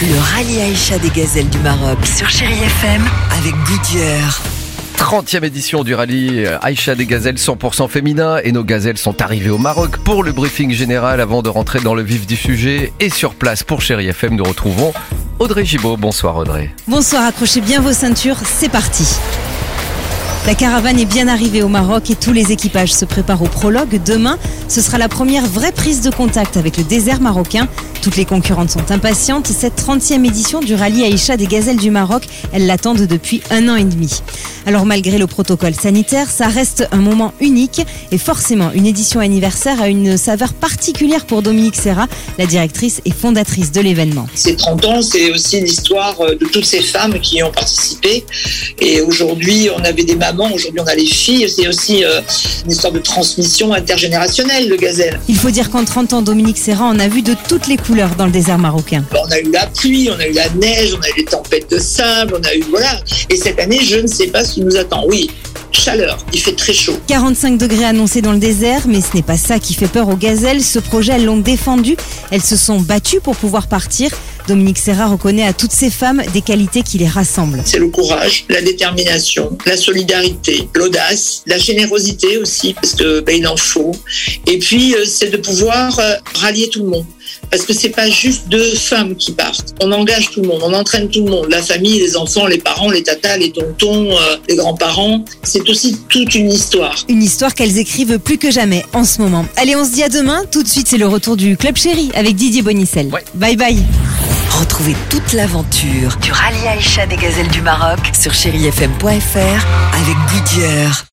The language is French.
Le rallye Aïcha des gazelles du Maroc sur Chérie FM avec Goodyear. 30e édition du rallye Aïcha des gazelles 100% féminin et nos gazelles sont arrivées au Maroc pour le briefing général avant de rentrer dans le vif du sujet et sur place pour Chéri FM nous retrouvons Audrey Gibaud. Bonsoir Audrey. Bonsoir, accrochez bien vos ceintures, c'est parti. La caravane est bien arrivée au Maroc et tous les équipages se préparent au prologue. Demain, ce sera la première vraie prise de contact avec le désert marocain. Toutes les concurrentes sont impatientes. Cette 30e édition du rallye Aïcha des gazelles du Maroc, elles l'attendent depuis un an et demi. Alors malgré le protocole sanitaire, ça reste un moment unique et forcément une édition anniversaire a une saveur particulière pour Dominique Serra, la directrice et fondatrice de l'événement. Ces 30 ans, c'est aussi l'histoire euh, de toutes ces femmes qui y ont participé. Et aujourd'hui, on avait des mamans, aujourd'hui, on a les filles. C'est aussi euh, une histoire de transmission intergénérationnelle de gazelle. Il faut dire qu'en 30 ans, Dominique Serra en a vu de toutes les couleurs dans le désert marocain. On a eu la pluie, on a eu la neige, on a eu les tempêtes de sable, on a eu. Voilà. Et cette année, je ne sais pas ce qui nous attend. Oui, chaleur, il fait très chaud. 45 degrés annoncés dans le désert, mais ce n'est pas ça qui fait peur aux gazelles. Ce projet, elles l'ont défendu. Elles se sont battues pour pouvoir partir. Dominique Serra reconnaît à toutes ces femmes des qualités qui les rassemblent. C'est le courage, la détermination, la solidarité, l'audace, la générosité aussi, parce que ben, il en faut. Et puis, euh, c'est de pouvoir euh, rallier tout le monde. Parce que c'est pas juste deux femmes qui partent. On engage tout le monde, on entraîne tout le monde. La famille, les enfants, les parents, les tatas, les tontons, euh, les grands-parents. C'est aussi toute une histoire. Une histoire qu'elles écrivent plus que jamais en ce moment. Allez, on se dit à demain. Tout de suite, c'est le retour du Club Chéri avec Didier Bonicel. Ouais. Bye bye. Retrouvez toute l'aventure du rallye Aïcha des gazelles du Maroc sur chérifm.fr avec Goodyear.